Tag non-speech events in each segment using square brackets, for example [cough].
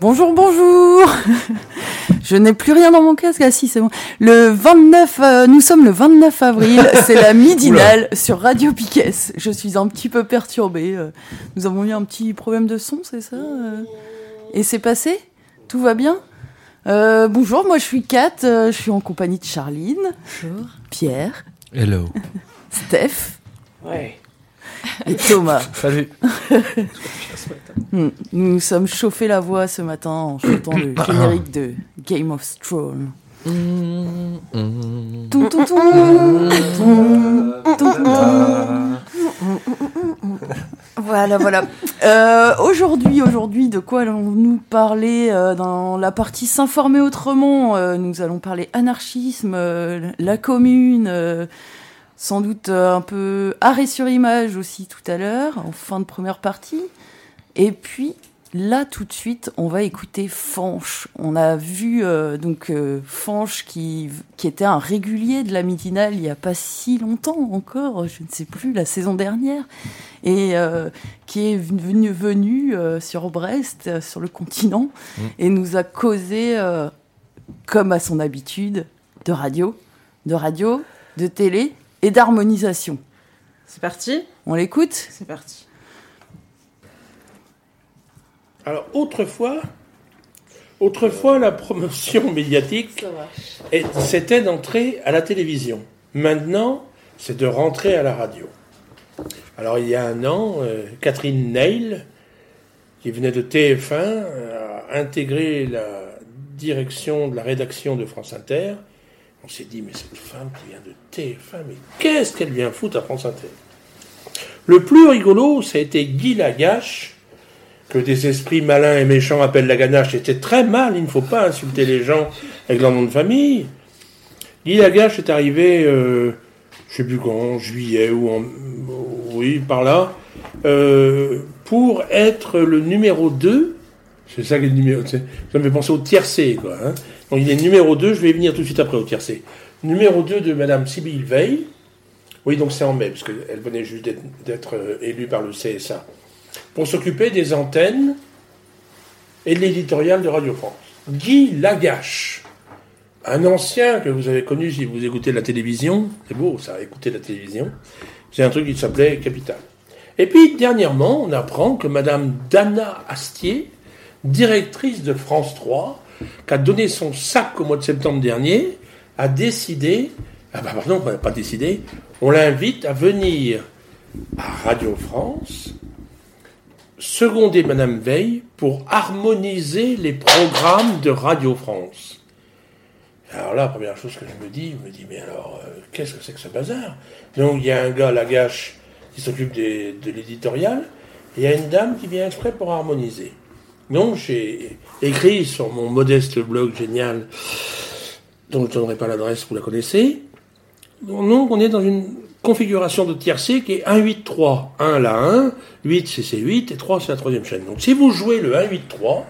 Bonjour, bonjour [laughs] Je n'ai plus rien dans mon casque. Ah si, c'est bon. Le 29, euh, nous sommes le 29 avril. [laughs] c'est la midinale sur Radio Piquet. Je suis un petit peu perturbée. euh. Nous avons eu un petit problème de son, c'est ça euh? Et c'est passé? Tout va bien? Euh, Bonjour, moi je suis Kat. euh, je suis en compagnie de Charline. Bonjour. Pierre. Hello. Steph. Ouais. Et Thomas. [laughs] Salut. Hmm. Nous nous sommes chauffés la voix ce matin en chantant le [coughs] générique de Game of Thrones. Voilà, voilà. [laughs] Euh, aujourd'hui, aujourd'hui, de quoi allons-nous parler euh, dans la partie s'informer autrement euh, Nous allons parler anarchisme, euh, la commune, euh, sans doute euh, un peu arrêt sur image aussi tout à l'heure, en fin de première partie. Et puis, là, tout de suite, on va écouter Fanche. On a vu euh, donc euh, Fanche qui, qui était un régulier de la midinale il n'y a pas si longtemps encore, je ne sais plus, la saison dernière, et euh, qui est venu, venu euh, sur Brest, euh, sur le continent, et nous a causé, euh, comme à son habitude, de radio, de radio, de télé et d'harmonisation. C'est parti? On l'écoute? C'est parti. Alors autrefois, autrefois la promotion [laughs] médiatique, c'était d'entrer à la télévision. Maintenant, c'est de rentrer à la radio. Alors il y a un an, euh, Catherine Neil, qui venait de TF1, a intégré la direction de la rédaction de France Inter. On s'est dit, mais cette femme qui vient de TF1, mais qu'est-ce qu'elle vient foutre à France Inter? Le plus rigolo, ça a été Guy Lagache, que des esprits malins et méchants appellent la ganache. C'était très mal, il ne faut pas insulter les gens avec leur nom de famille. Guy Lagache est arrivé, euh, je sais plus quand, en juillet ou en... Oui, par là, euh, pour être le numéro 2. C'est ça qui le numéro... Ça me fait penser au tiercé, quoi. hein. Donc il est numéro 2, je vais venir tout de suite après au tiercé. Numéro 2 de Madame Sibylle Veil. Oui, donc c'est en mai, parce qu'elle venait juste d'être- d'être euh, élue par le CSA pour s'occuper des antennes et de l'éditorial de Radio France. Guy Lagache, un ancien que vous avez connu si vous écoutez la télévision, c'est beau ça, écouter la télévision, c'est un truc qui s'appelait Capital. Et puis dernièrement, on apprend que Madame Dana Astier, directrice de France 3, qui a donné son sac au mois de septembre dernier, a décidé, ah bah pardon, on n'a pas décidé, on l'invite à venir à Radio France seconder Madame Veil pour harmoniser les programmes de Radio France. Alors là, la première chose que je me dis, je me dis, mais alors, euh, qu'est-ce que c'est que ce bazar? Donc il y a un gars, Lagache, qui s'occupe de l'éditorial, et il y a une dame qui vient exprès pour harmoniser. Donc j'ai écrit sur mon modeste blog génial, dont je ne donnerai pas l'adresse, vous la connaissez. Donc on est dans une configuration de tiercé qui est 1-8-3. 1 la 1, 8 c'est C8 et 3 c'est la troisième chaîne. Donc si vous jouez le 1-8-3,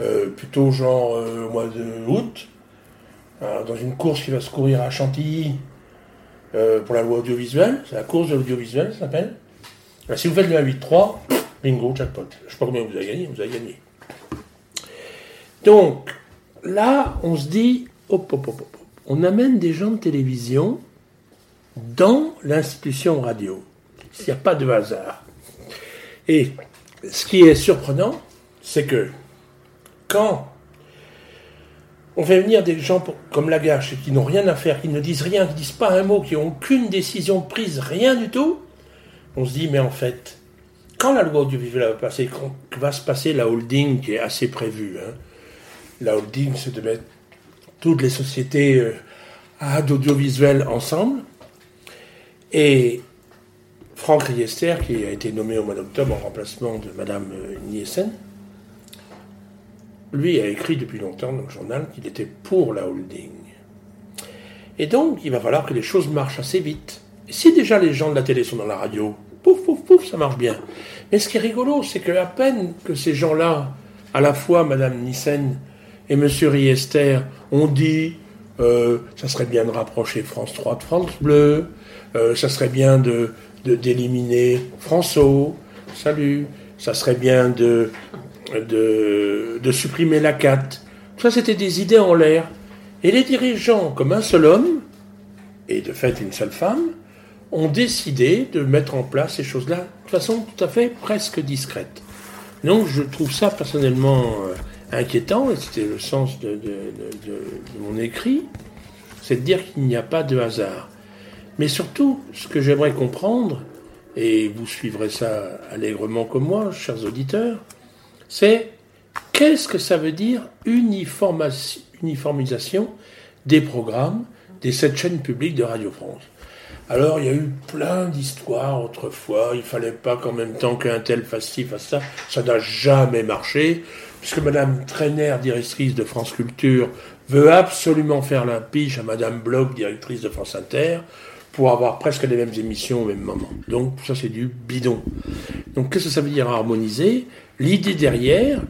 euh, plutôt genre euh, au mois de août, euh, dans une course qui va se courir à Chantilly euh, pour la loi audiovisuelle, c'est la course de l'audiovisuel ça s'appelle. Ben, si vous faites le 1-8-3, bingo, jackpot. Je sais pas combien vous avez gagné, vous avez gagné. Donc là, on se dit, hop, hop, hop, hop. on amène des gens de télévision dans l'institution radio. Il n'y a pas de hasard. Et ce qui est surprenant, c'est que quand on fait venir des gens comme Lagache qui n'ont rien à faire, qui ne disent rien, qui ne disent pas un mot, qui n'ont aucune décision prise, rien du tout, on se dit, mais en fait, quand la loi audiovisuelle va passer, quand va se passer la holding qui est assez prévue, hein, la holding, c'est de mettre toutes les sociétés euh, d'audiovisuel ensemble. Et Franck Riester, qui a été nommé au mois d'octobre en remplacement de Madame euh, Nielsen, lui a écrit depuis longtemps dans le journal qu'il était pour la holding. Et donc, il va falloir que les choses marchent assez vite. Et si déjà les gens de la télé sont dans la radio, pouf, pouf, pouf, ça marche bien. Mais ce qui est rigolo, c'est que à peine que ces gens-là, à la fois Madame Nissen et Monsieur Riester, ont dit euh, ça serait bien de rapprocher France 3 de France Bleu, euh, ça serait bien de d'éliminer François, salut, ça serait bien de, de, de supprimer la 4. Tout ça, c'était des idées en l'air. Et les dirigeants, comme un seul homme, et de fait une seule femme, ont décidé de mettre en place ces choses-là de façon tout à fait presque discrète. Donc je trouve ça personnellement euh, inquiétant, et c'était le sens de, mon écrit, c'est de dire qu'il n'y a pas de hasard. Mais surtout, ce que j'aimerais comprendre, et vous suivrez ça allègrement comme moi, chers auditeurs, c'est qu'est-ce que ça veut dire uniformisation des programmes des sept chaînes publiques de Radio France alors, il y a eu plein d'histoires autrefois. Il fallait pas qu'en même temps qu'un tel fasse ci, fasse ça. Ça n'a jamais marché, puisque Madame Trainer, directrice de France Culture, veut absolument faire la piche à Madame Bloch, directrice de France Inter, pour avoir presque les mêmes émissions au même moment. Donc, ça, c'est du bidon. Donc, qu'est-ce que ça veut dire harmoniser? L'idée derrière,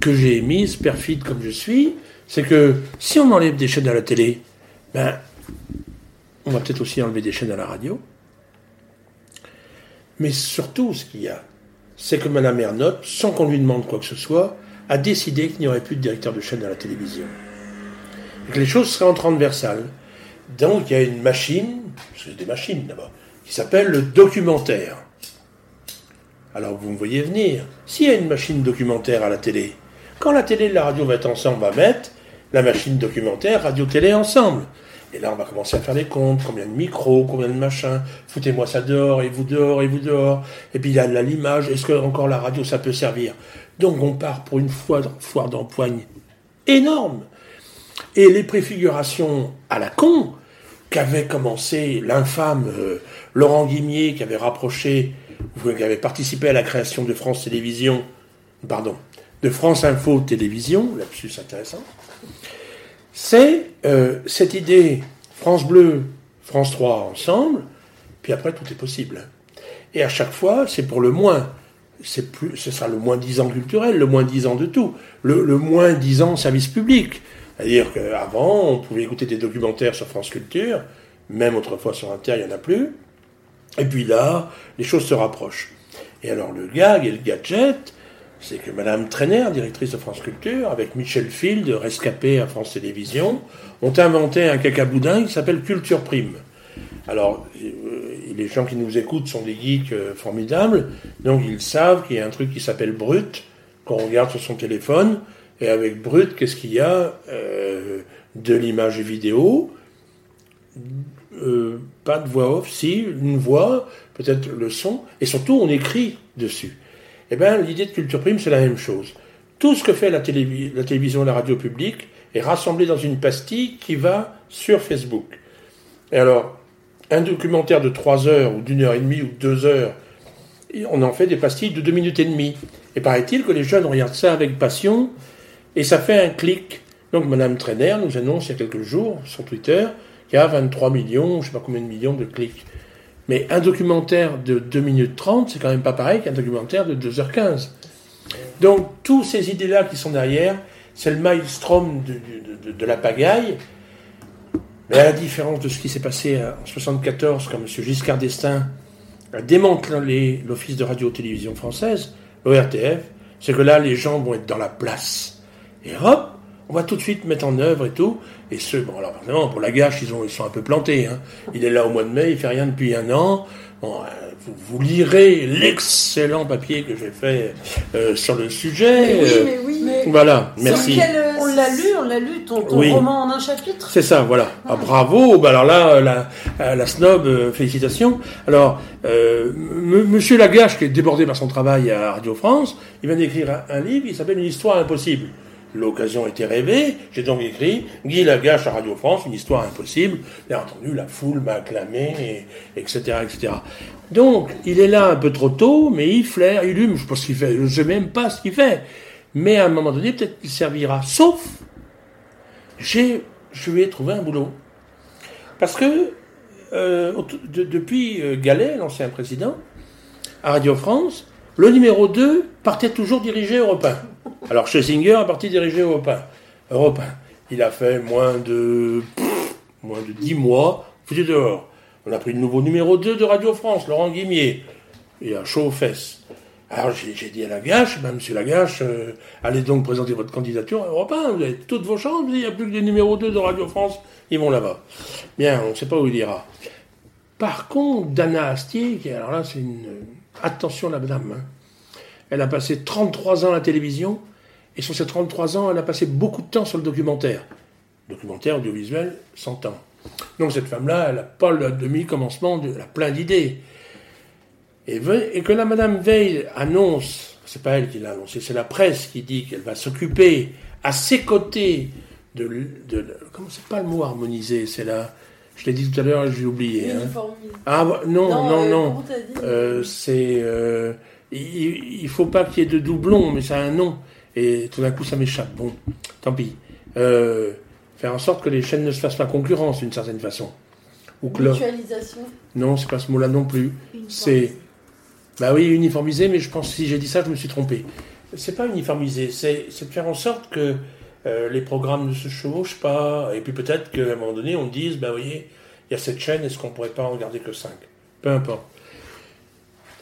que j'ai émise, perfide comme je suis, c'est que si on enlève des chaînes à la télé, ben, on va peut-être aussi enlever des chaînes à la radio. Mais surtout, ce qu'il y a, c'est que Mme Ernotte, sans qu'on lui demande quoi que ce soit, a décidé qu'il n'y aurait plus de directeur de chaîne à la télévision. Et que les choses seraient en transversales. Donc il y a une machine, c'est des machines d'abord, qui s'appelle le documentaire. Alors vous me voyez venir. S'il y a une machine documentaire à la télé, quand la télé et la radio vont être ensemble, on va mettre la machine documentaire, radio-télé ensemble. Et là, on va commencer à faire des comptes, combien de micros, combien de machins, foutez-moi ça dehors, et vous dehors, et vous dehors. Et puis il y a l'image, est-ce que encore la radio, ça peut servir? Donc on part pour une foire, d'empoigne énorme. Et les préfigurations à la con, qu'avait commencé l'infâme euh, Laurent Guimier, qui avait rapproché, qui avait participé à la création de France Télévisions, pardon, de France Info Télévision, lapsus intéressant, c'est euh, cette idée France Bleu, France 3 ensemble, puis après tout est possible. Et à chaque fois, c'est pour le moins. C'est ce sera le moins 10 ans culturel, le moins 10 ans de tout, le, moins 10 ans service public. C'est-à-dire qu'avant, on pouvait écouter des documentaires sur France Culture, même autrefois sur Inter, il n'y en a plus. Et puis là, les choses se rapprochent. Et alors le gag et le gadget, c'est que Madame Trainer, directrice de France Culture, avec Michel Field, rescapé à France Télévisions, ont inventé un cacaboudin qui s'appelle Culture Prime. Alors, euh, les gens qui nous écoutent sont des geeks euh, formidables, donc ils savent qu'il y a un truc qui s'appelle Brut, qu'on regarde sur son téléphone, et avec Brut, qu'est-ce qu'il y a euh, De l'image vidéo, pas de voix off, si, une voix, peut-être le son, et surtout on écrit dessus. Eh bien, l'idée de Culture Prime, c'est la même chose. Tout ce que fait la, télévision et la radio publique est rassemblé dans une pastille qui va sur Facebook. Et alors, un documentaire de 3 heures ou d'une heure et demie ou deux heures, on en fait des pastilles de 2 minutes et demie. Et paraît-il que les jeunes regardent ça avec passion et ça fait un clic. Donc Madame Trainer nous annonce il y a quelques jours sur Twitter qu'il y a 23 millions, je ne sais pas combien de millions de clics. Mais un documentaire de 2 minutes 30, c'est quand même pas pareil qu'un documentaire de 2h15. Donc, toutes ces idées-là qui sont derrière, c'est le maelstrom de, la pagaille. Mais la différence de ce qui s'est passé en 1974, quand M. Giscard d'Estaing a démantelé l'Office de radio-télévision française, l'ORTF, c'est que là, les gens vont être dans la place. Et hop, on va tout de suite mettre en œuvre et tout. Et ce, bon, alors, pour la gâche, ils, ont, ils sont un peu plantés. Hein. Il est là au mois de mai, il fait rien depuis un an. Euh, vous, lirez l'excellent papier que j'ai fait euh, sur le sujet. oui, mais oui. Mais... Voilà, merci. on l'a lu, on l'a lu, ton, roman en un chapitre. C'est ça, voilà. Ah, bravo. Bah, alors là, la, la snob, félicitations. Alors, euh, Monsieur Lagache, qui est débordé par son travail à Radio France, il vient d'écrire un, un livre qui s'appelle Une histoire impossible. L'occasion était rêvée, j'ai donc écrit Guy Lagache à Radio France, une histoire impossible. Bien entendu, la foule m'a acclamé, etc., etc. Donc, il est là un peu trop tôt, mais il flaire, il hume, je pense je sais même pas ce qu'il fait. Mais à un moment donné, peut-être qu'il servira. Sauf, j'ai, je lui ai trouvé un boulot. Parce que, euh, depuis euh, Gallet, l'ancien président, à Radio France, le numéro 2 partait toujours dirigé Europe 1. Alors Schlesinger a parti diriger Europe 1. Europe 1. Il a fait moins de, moins de 10 mois, foutu dehors. On a pris le nouveau numéro 2 de Radio France, Laurent Guimier. Il a chaud aux fesses. Alors j'ai dit à Lagache, ben, monsieur Lagache, euh, allez donc présenter votre candidature à Europe 1, vous avez toutes vos chances, il n'y a plus que des numéros 2 de Radio France, ils vont là-bas. Bien, on ne sait pas où il ira. Par contre, Dana Astier, qui, alors là c'est une Attention la madame. Hein. Elle a passé 33 ans à la télévision, et sur ces 33 ans, elle a passé beaucoup de temps sur le documentaire. Documentaire audiovisuel, 100 ans. Donc cette femme-là, elle n'a pas le demi-commencement, elle a plein d'idées. Et, que la madame Veil annonce, c'est pas elle qui l'a annoncé, c'est la presse qui dit qu'elle va s'occuper à ses côtés de, de, comment c'est pas le mot harmonisé, c'est la je l'ai dit tout à l'heure, j'ai oublié. Hein. Ah non, non, non. Euh, euh, c'est. Euh, il, ne faut pas qu'il y ait de doublons, mais ça a un nom. Et tout d'un coup, ça m'échappe. Bon, tant pis. faire en sorte que les chaînes ne se fassent pas concurrence d'une certaine façon. Ou que Mutualisation. Non, c'est pas ce mot-là non plus. C'est. Bah oui, uniformisé, mais je pense que si j'ai dit ça, je me suis trompé. C'est pas uniformisé, c'est de faire en sorte que euh, les programmes ne se chevauchent pas, et puis peut-être qu'à un moment donné, on dise, ben voyez, il y a cette chaîne, est-ce qu'on pourrait pas en regarder que 5 Peu importe.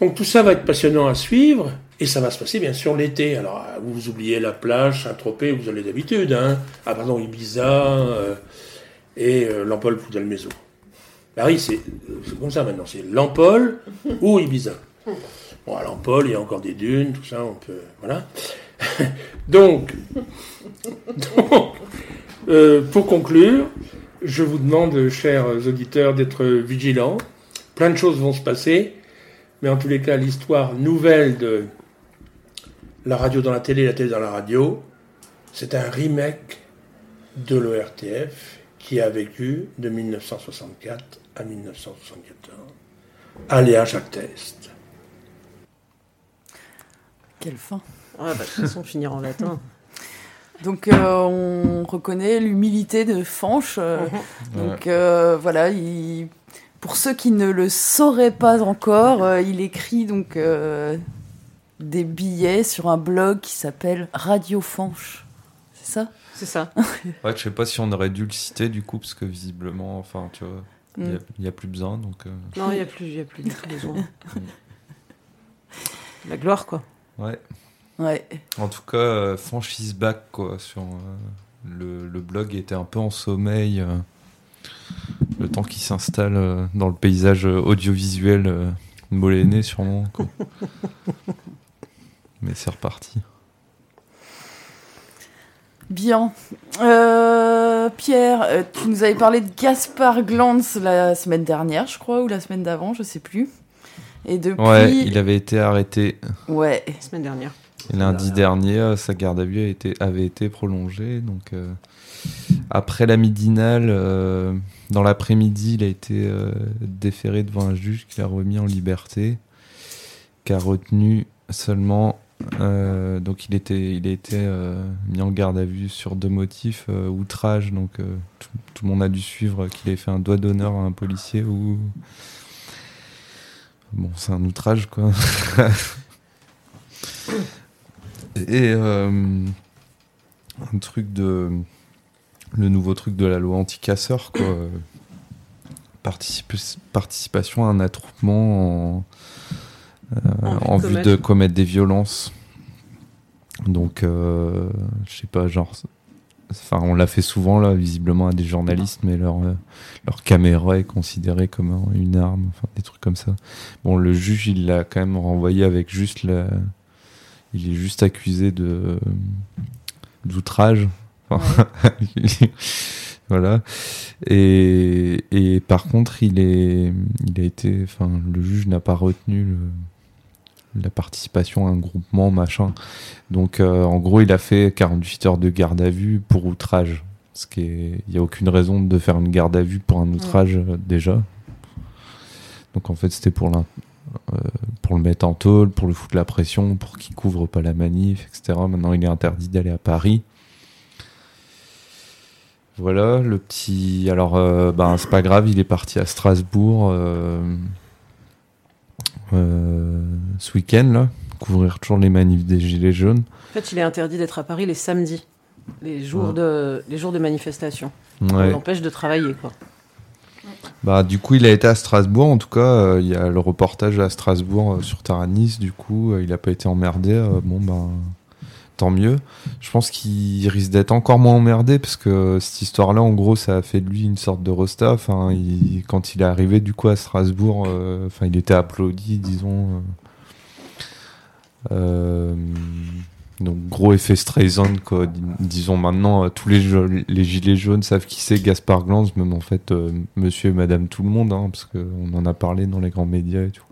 Donc tout ça va être passionnant à suivre, et ça va se passer bien sûr l'été. Alors vous oubliez la plage, Saint-Tropez, vous allez d'habitude, hein. Ah pardon, Ibiza, euh, et euh, Lampol Poudalmezo. Bah oui, c'est comme ça maintenant, c'est Lampol ou Ibiza. Bon, à Lampol, il y a encore des dunes, tout ça, on peut... Voilà. [laughs] donc, euh, pour conclure, je vous demande, chers auditeurs, d'être vigilants. Plein de choses vont se passer, mais en tous les cas, l'histoire nouvelle de la radio dans la télé, la télé dans la radio, c'est un remake de l'ORTF qui a vécu de 1964 à 1974. Aléa Jacques Test. Quelle fin bah, de toute façon, finir en latin. [laughs] Donc euh, on reconnaît l'humilité de Fanche. Euh, mhm. donc euh, voilà, il, pour ceux qui ne le sauraient pas encore, il écrit donc des billets sur un blog qui s'appelle Radio Fanche. C'est ça? C'est ça. [laughs] ouais, je sais pas si on aurait dû le citer du coup parce que visiblement, enfin tu vois, il n'y a, mm. plus besoin donc. Non, il n'y a plus, il a plus besoin. [laughs] La gloire quoi. Ouais. Ouais. En tout cas, euh, franchise back quoi, sur euh, le, le, blog était un peu en sommeil. Euh, le temps qu'il s'installe dans le paysage audiovisuel moléné sûrement. Quoi. [laughs] Mais c'est reparti. Bien. Pierre, tu nous avais parlé de Gaspard Glantz la semaine dernière, je crois, ou la semaine d'avant, je sais plus. Et depuis... Ouais, il avait été arrêté. Ouais. La semaine dernière. Et lundi dernier, euh, sa garde à vue a été, avait été prolongée. Donc, euh, après la midinale, euh, dans l'après-midi, il a été déféré devant un juge qui l'a remis en liberté, qui a retenu seulement. donc, il, était, il a été mis en garde à vue sur deux motifs outrage. Donc, tout, tout, le monde a dû suivre qu'il avait fait un doigt d'honneur à un policier ou. Bon, c'est un outrage, quoi. [laughs] Et euh, un truc de. Le nouveau truc de la loi anti-casseur, quoi. participation à un attroupement en, vue de commettre des violences. Donc, euh, je sais pas, genre. Enfin, on l'a fait souvent, là, visiblement, à des journalistes, mais leur, leur caméra est considérée comme une arme, enfin, des trucs comme ça. Bon, le juge, il l'a quand même renvoyé avec juste la il est juste accusé de d'outrage. [laughs] voilà. Et, et, par contre, il est, il a été, enfin, le juge n'a pas retenu la participation à un groupement, machin. Donc, en gros, il a fait 48 heures de garde à vue pour outrage. Ce qui est, il n'y a aucune raison de faire une garde à vue pour un outrage déjà. Donc, en fait, c'était pour pour le mettre en tôle, pour le foutre la pression, pour qu'il couvre pas la manif, etc. Maintenant, il est interdit d'aller à Paris. Voilà, le petit. Alors, euh, ben, c'est pas grave, il est parti à Strasbourg euh, euh, ce week-end, là, couvrir toujours les manifs des Gilets jaunes. En fait, il est interdit d'être à Paris les samedis, les jours, de, les jours de manifestation. Ouais. On l'empêche de travailler, quoi. Bah, du coup, il a été à Strasbourg. En tout cas, il y a le reportage à Strasbourg sur Taranis. Du coup, il n'a pas été emmerdé. bon, ben tant mieux. Je pense qu'il risque d'être encore moins emmerdé parce que cette histoire-là, en gros, ça a fait de lui une sorte de rosta. Enfin, quand il est arrivé du coup à Strasbourg, euh, enfin, il était applaudi, disons. Euh, euh, donc gros effet Streisand quoi. Disons maintenant tous les, les gilets jaunes savent qui c'est Gaspard Glanz, même en fait Monsieur et Madame tout le monde, hein, parce qu'on en a parlé dans les grands médias et tout.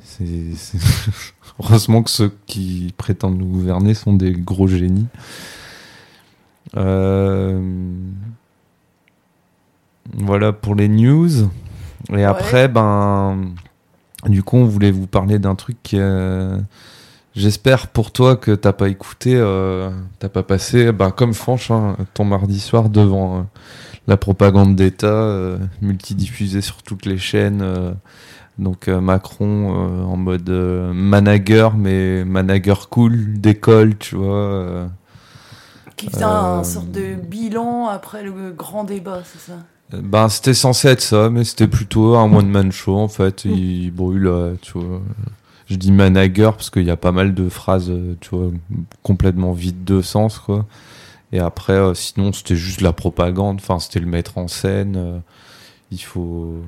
[laughs] Heureusement que ceux qui prétendent nous gouverner sont des gros génies. Euh, voilà pour les news. Et après, ben, du coup, on voulait vous parler d'un truc qui, j'espère pour toi que t'as pas écouté, euh, t'as pas passé, ben, comme Franche, hein, ton mardi soir devant euh, la propagande d'État multidiffusée sur toutes les chaînes donc euh, Macron euh, en mode euh, manager, mais manager cool d'école, tu vois. Qui faisait un sorte de bilan après le grand débat, c'est ça? Ben, c'était censé être ça, mais c'était plutôt un one-man show, en fait. Il brûle, tu vois. Je dis manager parce qu'il y a pas mal de phrases, tu vois, complètement vides de sens, quoi. Et après, sinon, c'était juste la propagande. Enfin, c'était le mettre en scène. il faut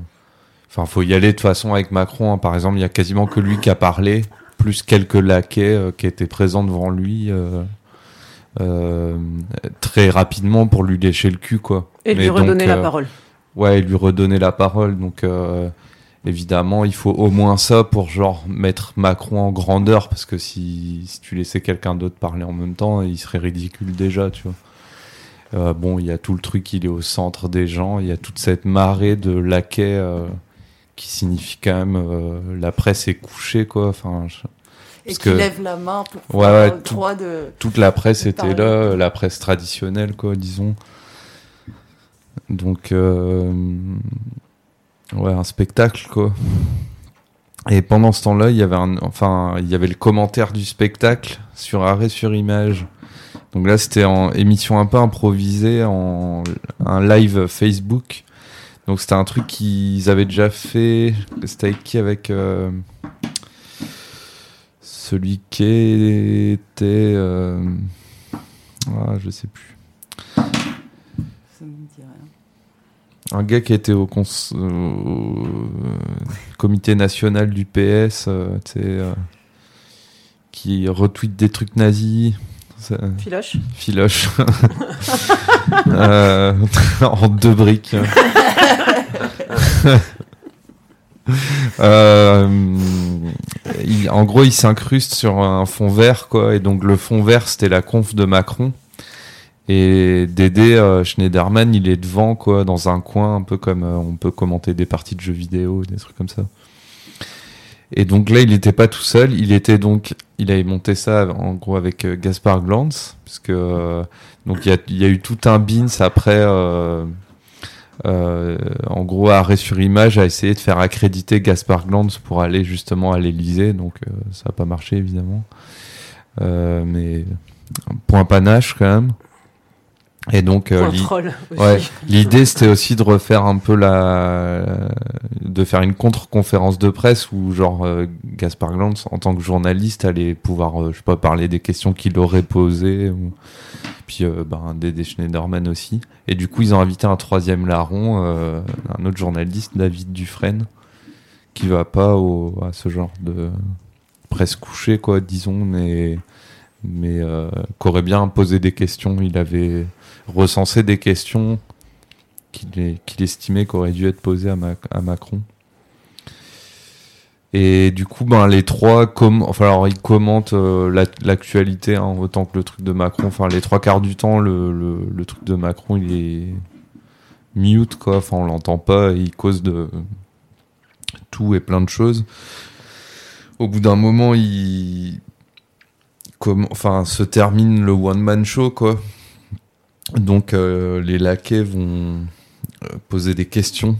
Enfin, faut y aller de toute façon avec Macron. Hein. Par exemple, il y a quasiment que lui qui a parlé, plus quelques laquais euh, qui étaient présents devant lui euh, euh, très rapidement pour lui lécher le cul, quoi. Et lui redonner la parole. Ouais, et lui redonner la parole. Donc, évidemment, il faut au moins ça pour genre mettre Macron en grandeur, parce que si, si tu laissais quelqu'un d'autre parler en même temps, il serait ridicule déjà, tu vois. bon, il y a tout le truc, il est au centre des gens, il y a toute cette marée de laquais qui signifie quand même euh, la presse est couchée quoi. Enfin et qui lève la main pour ouais, ouais, le droit de toute la presse était là la presse traditionnelle quoi disons. Donc euh, ouais un spectacle quoi. Et pendant ce temps-là il y avait un, enfin il y avait le commentaire du spectacle sur arrêt sur image. Donc là c'était en émission un peu improvisée en un live Facebook donc c'était un truc qu'ils avaient déjà fait. C'était avec qui Avec euh, celui qui était. Euh, ah, je sais plus. Un gars qui était au, comité national du PS, euh, qui retweet des trucs nazis. Filoche. Filoche. [laughs] [laughs] en deux briques. [laughs] Euh, en gros, il s'incruste sur un fond vert, quoi. Et donc, le fond vert, c'était la conf de Macron. Et Dédé euh, Schneiderman, il est devant, quoi, dans un coin, un peu comme euh, on peut commenter des parties de jeux vidéo, des trucs comme ça. Et donc là, il n'était pas tout seul. Il était donc, il avait monté ça en gros avec Gaspard Glantz, parce que donc il y a, eu tout un bins après euh, en gros, Arrêt sur Image a essayé de faire accréditer Gaspard Glanz pour aller justement à l'Elysée, donc euh, ça n'a pas marché évidemment. Euh, mais point panache quand même. Et donc l'idée c'était aussi de refaire un peu la de faire une contre-conférence de presse où genre Gaspard Glanz en tant que journaliste allait pouvoir je sais pas parler des questions qu'il aurait posées ou puis euh, ben, Dédé Schneiderman aussi. Et du coup, ils ont invité un troisième larron, euh, un autre journaliste, David Dufresne, qui va pas au, à ce genre de presse couchée, quoi, disons, mais, mais euh, qu'aurait bien posé des questions. Il avait recensé des questions qu'il estimait qu'auraient dû être posées à, Macron. Et du coup, ben, les trois, com enfin, alors, ils commentent l'actualité hein, autant que le truc de Macron. Enfin, les trois quarts du temps, le, truc de Macron, il est mute, quoi. Enfin, on l'entend pas. Il cause de tout et plein de choses. Au bout d'un moment, il, comme, enfin, se termine le one man show, quoi. Donc, euh, les laquais vont euh, poser des questions,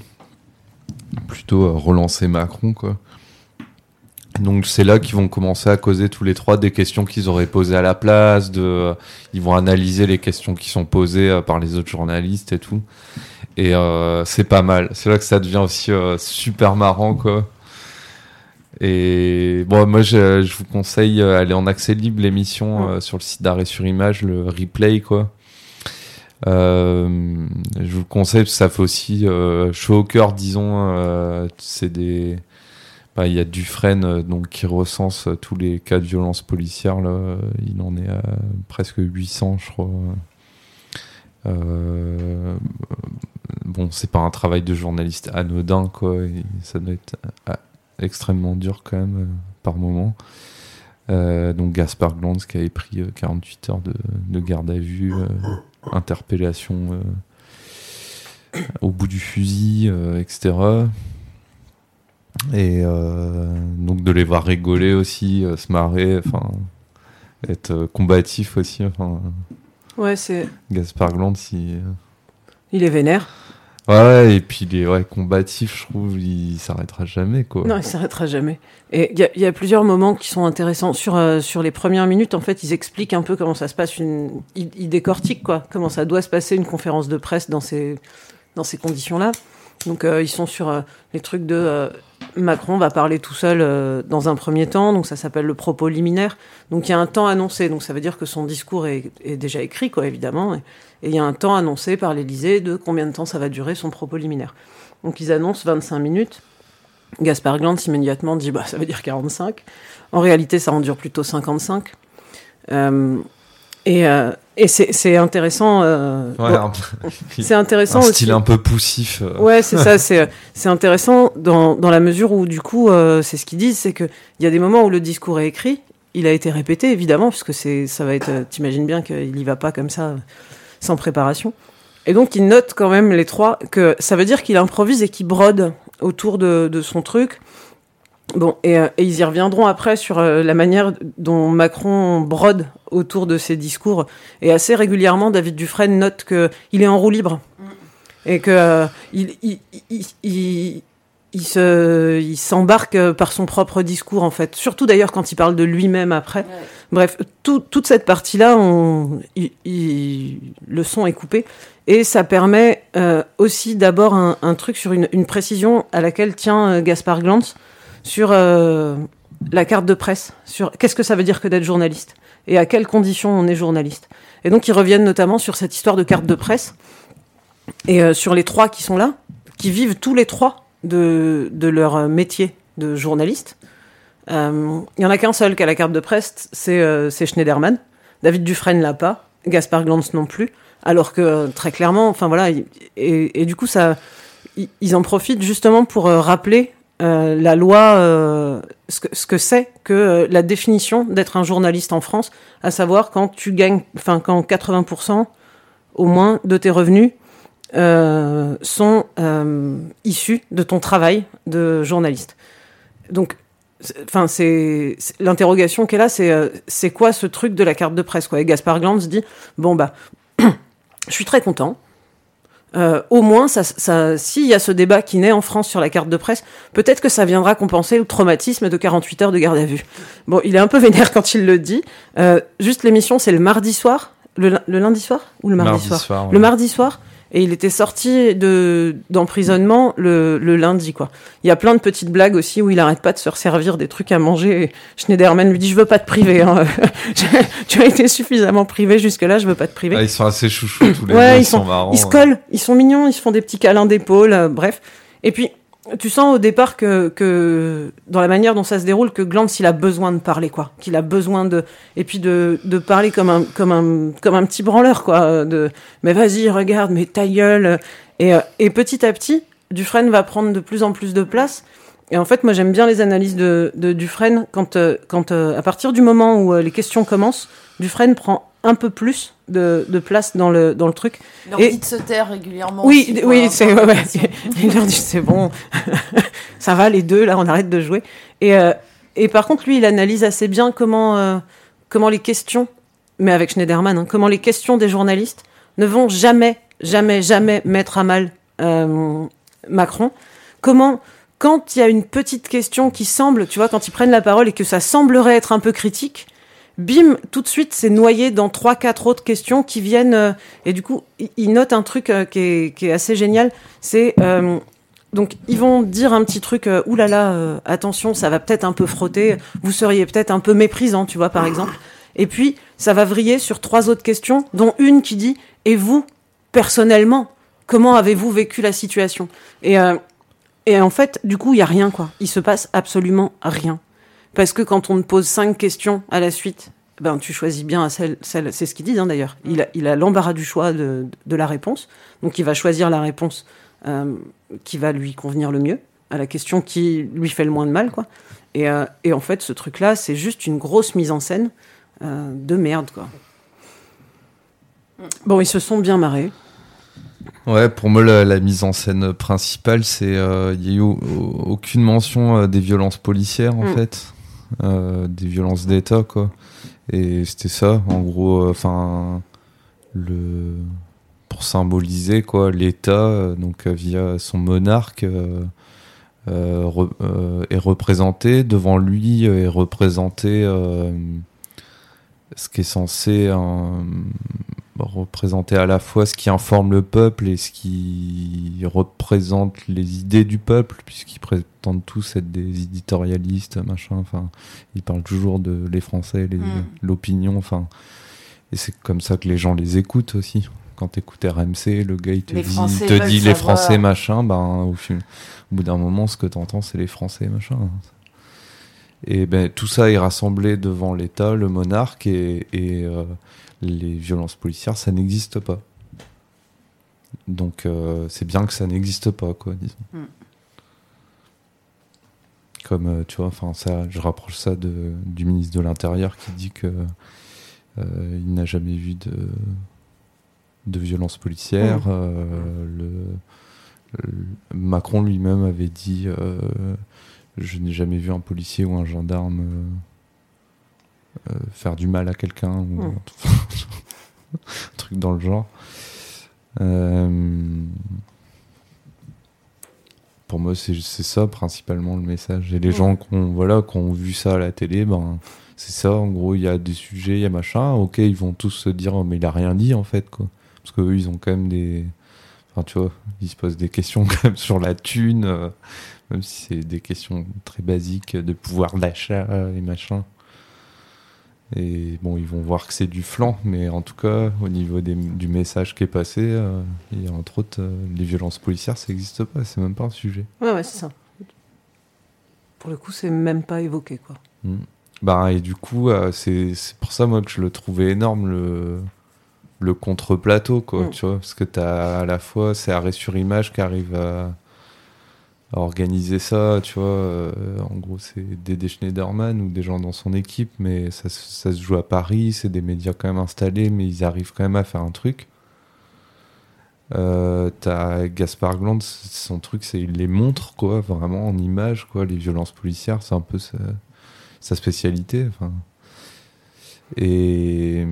plutôt euh, relancer Macron, quoi. Donc c'est là qu'ils vont commencer à causer tous les trois des questions qu'ils auraient posées à la place. De, ils vont analyser les questions qui sont posées par les autres journalistes et tout. Et euh, c'est pas mal. C'est là que ça devient aussi euh, super marrant, quoi. Et bon, moi, je, je vous conseille euh, aller en accès libre l'émission euh, sur le site d'arrêt sur image, le replay, quoi. Euh, je vous conseille ça fait aussi chaud au cœur, disons. c'est des, bah, il y a Dufresne donc qui recense tous les cas de violence policière. Là, il en est à presque 800, je crois. Euh, bon, c'est pas un travail de journaliste anodin, quoi. ça doit être euh, extrêmement dur quand même euh, par moment. donc Gaspard Glanz qui avait pris 48 heures de, garde à vue, interpellation au bout du fusil, etc. Et donc de les voir rigoler aussi, se marrer, enfin être combatif aussi. Enfin, Ouais, c'est. Gaspard Gland, si. Euh, il est vénère. Ouais, et puis il est ouais, combatif, je trouve, il s'arrêtera jamais, quoi. Non, il s'arrêtera jamais. Et il y, a plusieurs moments qui sont intéressants. Sur, euh, sur les premières minutes, en fait, ils expliquent un peu comment ça se passe, une... ils, décortiquent, quoi, comment ça doit se passer une conférence de presse dans ces, dans ces conditions-là. Donc, euh, ils sont sur les trucs de Macron va parler tout seul euh, dans un premier temps, donc ça s'appelle le propos liminaire. Donc il y a un temps annoncé, donc ça veut dire que son discours est, déjà écrit, quoi, évidemment, et, il y a un temps annoncé par l'Élysée de combien de temps ça va durer son propos liminaire. Donc ils annoncent 25 minutes. Gaspard Glantz immédiatement dit bah ça veut dire 45. En réalité, ça en dure plutôt 55. Euh, et, euh, et c'est intéressant. Euh, [laughs] c'est intéressant un style un peu poussif. Euh. Ouais, c'est ça. C'est [laughs] c'est intéressant dans, dans la mesure où du coup, euh, c'est ce qu'ils disent, c'est que il y a des moments où le discours est écrit, il a été répété évidemment, puisque c'est ça va être. T'imagines bien qu'il y va pas comme ça, sans préparation. Et donc il note quand même les trois que ça veut dire qu'il improvise et qu'il brode autour de, de son truc. Bon, et, et, ils y reviendront après sur la manière dont Macron brode autour de ses discours. Et assez régulièrement, David Dufresne note qu'il est en roue libre. Et que euh, il, il, il, il, se, il s'embarque par son propre discours, en fait. Surtout d'ailleurs quand il parle de lui-même après. Bref, tout, toute cette partie-là, on, le son est coupé. Et ça permet euh, aussi d'abord un, un, truc sur une, une, précision à laquelle tient euh, Gaspard Glantz sur la carte de presse, sur qu'est-ce que ça veut dire que d'être journaliste et à quelles conditions on est journaliste. Et donc ils reviennent notamment sur cette histoire de carte de presse et euh, sur les trois qui sont là, qui vivent tous les trois de, de leur métier de journaliste. Euh, il y en a qu'un seul qui a la carte de presse, c'est euh, Schneiderman. David Dufresne l'a pas, Gaspard Glantz non plus. Alors que très clairement, enfin voilà, et, et, du coup ça, ils en profitent justement pour rappeler euh, la loi, euh, ce que ce que c'est que euh, la définition d'être un journaliste en France, à savoir quand tu gagnes, enfin quand 80% au moins de tes revenus sont issus de ton travail de journaliste. Donc, enfin c'est l'interrogation qu'elle a, c'est c'est quoi ce truc de la carte de presse quoi? Et Gaspard Glanz dit bon bah [clears throat] je suis très content. Euh, au moins, ça, ça, s'il y a ce débat qui naît en France sur la carte de presse, peut-être que ça viendra compenser le traumatisme de 48 heures de garde à vue. Bon, il est un peu vénère [laughs] quand il le dit. Euh, juste l'émission, c'est le mardi soir, le, lundi soir ou le mardi, soir, Le mardi soir et il était sorti de d'emprisonnement le, le, lundi quoi. Il y a plein de petites blagues aussi où il arrête pas de se resservir des trucs à manger. Schneiderman lui dit je veux pas te priver. Hein. [laughs] tu as été suffisamment privé jusque là, je veux pas te priver. Ah, ils sont assez chouchous tous les deux. Ils, sont, marrants. Ils se collent, ils sont mignons, ils se font des petits câlins d'épaule, euh, bref. Et puis tu sens au départ que, que dans la manière dont ça se déroule que Glantz il a besoin de parler quoi. Qu'il a besoin de et puis de, de parler comme un comme un comme un petit branleur quoi de mais vas-y regarde mais ta gueule. Et, euh, et petit à petit Dufresne va prendre de plus en plus de place. Et en fait, moi, j'aime bien les analyses de, de Dufresne quand, quand à partir du moment où les questions commencent, Dufresne prend un peu plus de, de, place dans le, dans le truc. Il leur dit de se taire régulièrement. Oui, aussi, oui, c'est ouais, ouais. [laughs] Il leur dit c'est bon, [laughs] ça va les deux, là on arrête de jouer. Et, euh, et par contre, lui, il analyse assez bien comment, euh, comment les questions, mais avec Schneiderman, hein, comment les questions des journalistes ne vont jamais, jamais, jamais mettre à mal euh, Macron. Comment, quand il y a une petite question qui semble, tu vois, quand ils prennent la parole et que ça semblerait être un peu critique, bim, tout de suite, c'est noyé dans trois, quatre autres questions qui viennent. Euh, et du coup, il note un truc euh, qui, est, qui, est, assez génial. C'est euh, donc ils vont dire un petit truc. Euh, Ouh là là, attention, ça va peut-être un peu frotter. Vous seriez peut-être un peu méprisant, tu vois, par exemple. Et puis ça va vriller sur trois autres questions, dont une qui dit Et vous, personnellement, comment avez-vous vécu la situation? Et et en fait, du coup, il y a rien quoi. Il se passe absolument rien. Parce que quand on te pose cinq questions à la suite, ben, tu choisis bien celle, celle c'est ce qu'ils disent hein, d'ailleurs. Il a, il a l'embarras du choix de, de, la réponse. Donc il va choisir la réponse euh, qui va lui convenir le mieux, à la question qui lui fait le moins de mal. Quoi. Et, euh, et en fait, ce truc-là, c'est juste une grosse mise en scène euh, de merde. Quoi. Bon, ils se sont bien marrés. Ouais, pour moi, la, la mise en scène principale, c'est il n'y a eu aucune mention des violences policières, en mm. fait. Euh, des violences d'État, quoi. Et c'était ça, en gros, euh, enfin, le pour symboliser quoi l'État, euh, donc via son monarque. est représenté devant lui est représenté ce qui est censé représenter à la fois ce qui informe le peuple et ce qui représente les idées du peuple, puisqu'ils prétendent tous être des éditorialistes, machin. Enfin, ils parlent toujours de les Français, mm. l'opinion. Enfin, et c'est comme ça que les gens les écoutent aussi. Quand t'écoutes RMC, le gars il te dit, te dit les Français machin, ben au, bout d'un moment, ce que t'entends, c'est les Français machin. Et ben tout ça est rassemblé devant l'État, le monarque et, et euh, les violences policières, ça n'existe pas. Donc euh, c'est bien que ça n'existe pas, quoi, disons. Mm. Comme euh, tu vois, enfin ça, je rapproche ça de, du ministre de l'Intérieur qui dit que euh, il n'a jamais vu de de violence policière. Mm. le, Macron lui-même avait dit je n'ai jamais vu un policier ou un gendarme faire du mal à quelqu'un ou hmm. un truc [laughs] dans le genre. Euh, pour moi, c'est ça principalement le message. Et les gens qui ont, voilà, qui ont vu ça à la télé, ben, c'est ça. En gros, il y a des sujets, il y a machin. Ok, ils vont tous se dire, oh, mais il a rien dit en fait, quoi. Parce qu'eux, ils ont quand même des. Enfin, tu vois, ils se posent des questions [laughs] quand même sur la thune, euh, même si c'est des questions très basiques de pouvoir d'achat et machin. Et bon, ils vont voir que c'est du flanc, mais en tout cas, au niveau du message qui est passé, euh, il y a entre autres euh, les violences policières, ça n'existe pas, c'est même pas un sujet. Ouais, ouais, c'est ça. Pour le coup, c'est même pas évoqué, quoi. Hmm. Bah, et du coup, euh, c'est pour ça, moi, que je le trouvais énorme, le, le contre-plateau, quoi, hmm. tu vois, parce que t'as à la fois, c'est arrêt sur image qui arrive à organiser ça, tu vois. Euh, en gros, c'est Dédé Schneiderman ou des gens dans son équipe, mais ça, se joue à Paris, c'est des médias quand même installés, mais ils arrivent quand même à faire un truc. Euh, T'as Gaspard Gland, son truc, c'est il les montre, quoi, vraiment en image, quoi, les violences policières, c'est un peu sa, sa spécialité. Enfin. Et,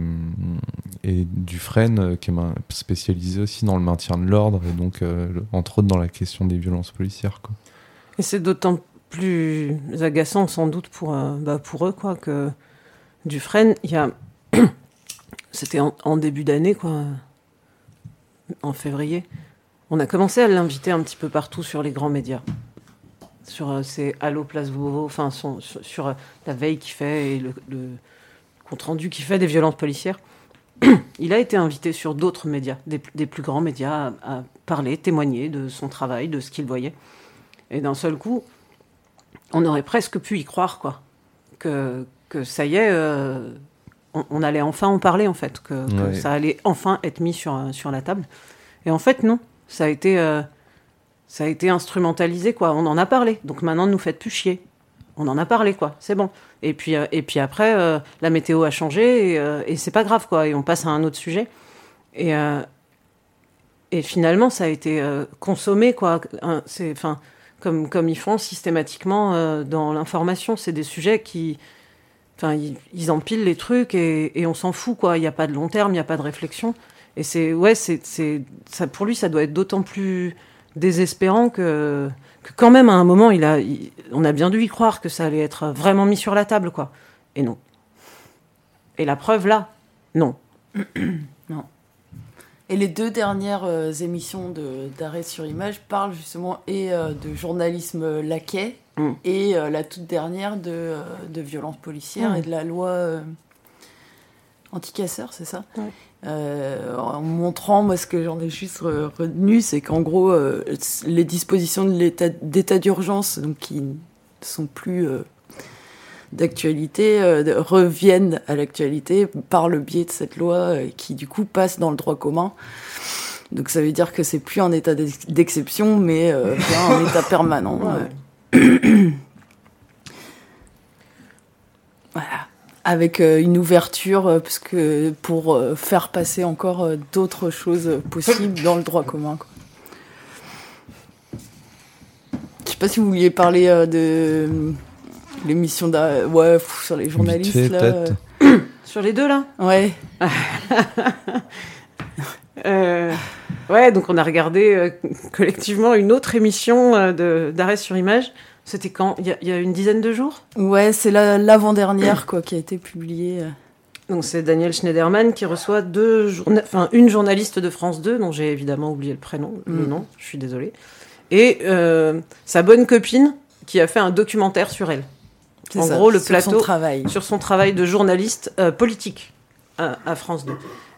et Dufresne, euh, qui est spécialisé aussi dans le maintien de l'ordre, et donc, euh, entre autres, dans la question des violences policières. Quoi. Et c'est d'autant plus agaçant, sans doute, pour, euh, bah, pour eux, quoi, que Dufresne, il y a. [coughs] C'était en, début d'année, quoi, en février. On a commencé à l'inviter un petit peu partout sur les grands médias. Sur ces Allo Place Beauvau, enfin, sur, la veille qu'il fait et le compte rendu qui fait des violences policières. [clears throat] il a été invité sur d'autres médias, des, plus grands médias, à, parler, témoigner de son travail, de ce qu'il voyait. Et d'un seul coup, on aurait presque pu y croire, quoi. Que, que ça y est, euh, on, allait enfin en parler, en fait. Que, ça allait enfin être mis sur, sur la table. Et en fait, non. Ça a été, euh, ça a été instrumentalisé, quoi. On en a parlé. Donc maintenant, ne nous faites plus chier. On en a parlé, quoi. C'est bon. Et puis, et puis après, la météo a changé et, et c'est pas grave, quoi. Et on passe à un autre sujet. Et, et finalement, ça a été consommé, quoi. C'est, enfin, comme, comme ils font systématiquement dans l'information. C'est des sujets qui, Enfin, ils, empilent les trucs et, on s'en fout, quoi. Il n'y a pas de long terme, il n'y a pas de réflexion. Et c'est, ouais, c'est, pour lui, ça doit être d'autant plus désespérant que, que, quand même, à un moment, il a, on a bien dû y croire que ça allait être vraiment mis sur la table, quoi. Et non. Et la preuve, là, non. [coughs] non. Et les deux dernières euh, émissions d'arrêt sur image parlent justement et euh, de journalisme laquais mm. et euh, la toute dernière de, de violence policière mm. et de la loi anti-casseur, c'est ça? En montrant, moi ce que j'en ai juste retenu, c'est qu'en gros, les dispositions d'état d'urgence, donc qui sont plus d'actualité euh, reviennent à l'actualité par le biais de cette loi euh, qui du coup passe dans le droit commun. Donc ça veut dire que c'est plus un état d'exception, mais euh, [laughs] un état permanent. [clears throat] voilà. Avec une ouverture, parce que pour faire passer encore d'autres choses possibles dans le droit commun. Quoi. Je sais pas si vous vouliez parler de l'émission ouais, sur les journalistes. là. sur les deux, là? Ouais. [laughs] Euh, ouais, donc on a regardé euh, collectivement une autre émission euh, d'arrêt sur image. C'était quand? Il y, a une dizaine de jours? Ouais, c'est l'avant-dernière quoi qui a été publiée. Donc c'est Daniel Schneiderman qui reçoit deux enfin, une journaliste de France 2, dont j'ai évidemment oublié le prénom, le mm. nom, je suis désolée, et sa bonne copine qui a fait un documentaire sur elle en gros le plateau sur son travail, sur son travail de journaliste euh, politique à, France 2.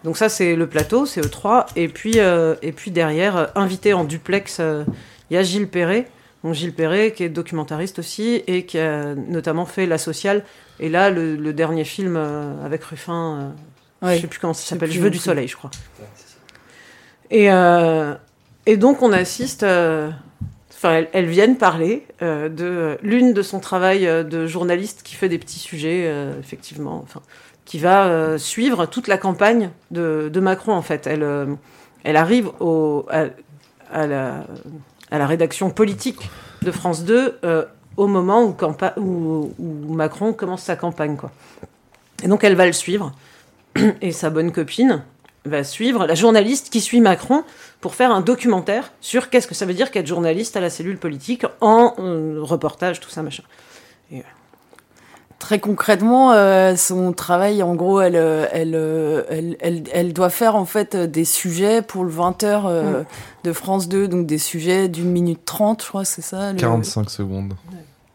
Donc ça c'est le plateau, c'est E3 et puis euh, et puis derrière euh, invité en duplex, il y a Gilles Perret. Donc Gilles Perret qui est documentariste aussi et qui a notamment fait La Sociale et là le, dernier film avec Ruffin, je sais plus comment ça s'appelle, Je veux du soleil, je crois. Et et donc on assiste elles, viennent parler euh, de l'une de son travail euh, de journaliste qui fait des petits sujets, euh, effectivement, enfin, qui va suivre toute la campagne de, Macron, en fait. Elle, elle arrive au, à, la, à, la, rédaction politique de France 2 au moment où, Macron commence sa campagne, quoi. Et donc, elle va le suivre. [clears throat] Et sa bonne copine, va suivre la journaliste qui suit Macron pour faire un documentaire sur qu'est-ce que ça veut dire qu'être journaliste à la cellule politique en euh, reportage, tout ça, machin. Euh, Très concrètement, euh, son travail, en gros, elle, elle, elle, elle, doit faire en fait des sujets pour le 20h mm. de France 2, donc des sujets d'une minute trente, je crois, c'est ça 45 secondes.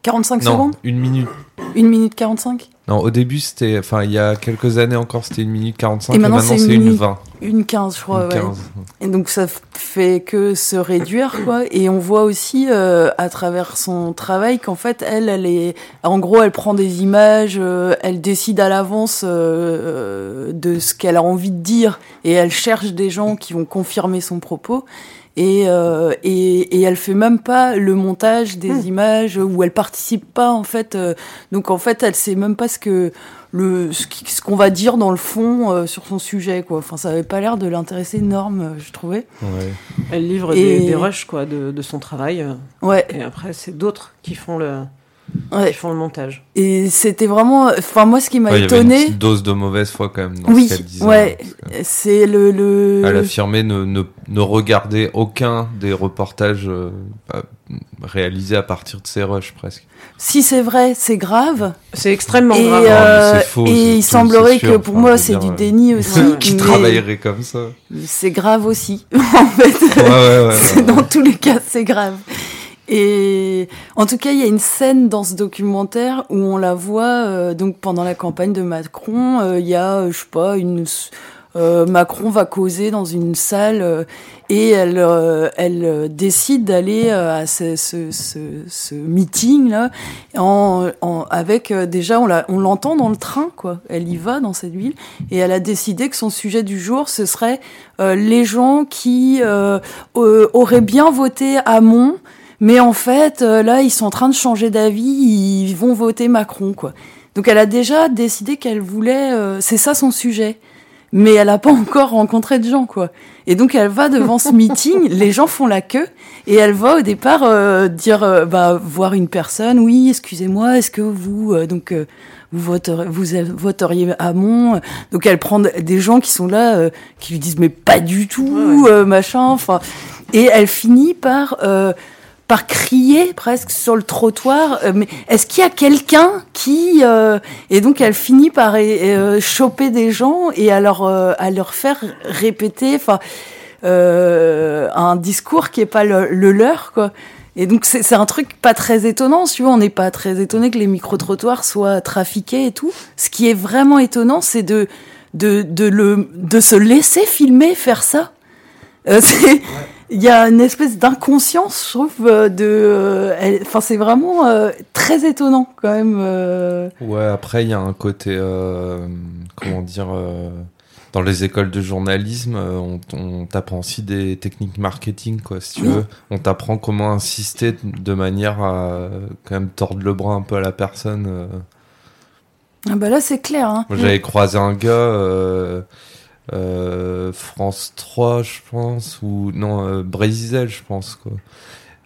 45 secondes Une minute. Une minute 45 Non, au début, c'était. Enfin, il y a quelques années encore, c'était une minute 45 et maintenant, c'est une, une 20. Une 15, je crois, ouais. Et donc, ça fait que se réduire, quoi. Et on voit aussi, euh, à travers son travail, qu'en fait, elle, elle est. En gros, elle prend des images, euh, elle décide à l'avance euh, de ce qu'elle a envie de dire et elle cherche des gens qui vont confirmer son propos et, euh, et, et elle fait même pas le montage des hmm. images où elle participe pas en fait euh, donc en fait elle sait même pas ce que le ce qu'on va dire dans le fond euh, sur son sujet quoi enfin ça avait pas l'air de l'intéresser énorme je trouvais ouais. elle livre des, des rushs quoi de, de son travail ouais et après c'est d'autres qui font le Ouais. Ils font le montage. Et c'était vraiment, enfin moi ce qui m'a étonné. Il y avait une dose de mauvaise foi quand même dans oui, ce qu'elle disait. Ouais, c'est le, le. Elle affirmait ne, ne, ne regarder aucun des reportages euh, réalisés à partir de ses rushs presque. Si c'est vrai, c'est grave. C'est extrêmement et grave. Euh, faux, et il semblerait que pour moi c'est du déni [laughs] aussi. Qui travaillerait comme ça. C'est grave aussi. [laughs] en fait, ouais, [laughs] ouais, dans tous les cas, c'est grave. Et en tout cas, il y a une scène dans ce documentaire où on la voit euh, donc pendant la campagne de Macron. Euh, il y a, euh, je sais pas, une euh, Macron va causer dans une salle euh, et elle, euh, elle décide d'aller à ce, ce, ce, ce, meeting là, en, en avec déjà on l'entend dans le train quoi. Elle y va dans cette ville et elle a décidé que son sujet du jour ce serait les gens qui auraient bien voté Hamon, mais en fait là ils sont en train de changer d'avis, ils vont voter Macron quoi. Donc elle a déjà décidé qu'elle voulait, c'est ça son sujet mais elle a pas encore rencontré de gens, quoi. Et donc elle va devant ce meeting, [laughs] les gens font la queue, et elle va au départ euh, dire, euh, bah, voir une personne, oui, excusez-moi, est-ce que vous, euh, donc, vous voteriez, vous voteriez Hamon Donc elle prend des gens qui sont là, qui lui disent, mais pas du tout, machin, enfin, et elle finit par par crier presque sur le trottoir. Euh, mais est-ce qu'il y a quelqu'un qui euh, et donc elle finit par euh, choper des gens et à leur à leur faire répéter, enfin un discours qui est pas le, leur quoi. Et donc c'est un truc pas très étonnant, tu vois, on n'est pas très étonné que les micro-trottoirs soient trafiqués et tout. Ce qui est vraiment étonnant, c'est de, de, de, le, de se laisser filmer faire ça. Il y a une espèce d'inconscience, je trouve, euh, de. Euh, enfin, c'est vraiment euh, très étonnant quand même. Ouais, après, il y a un côté. comment dire Dans les écoles de journalisme, on, t'apprend aussi des techniques marketing, quoi, si tu veux. On t'apprend comment insister de manière à quand même tordre le bras un peu à la personne. Ah bah là, c'est clair. Hein. J'avais croisé un gars France 3, je pense, ou non, euh, Brésil, je pense, quoi.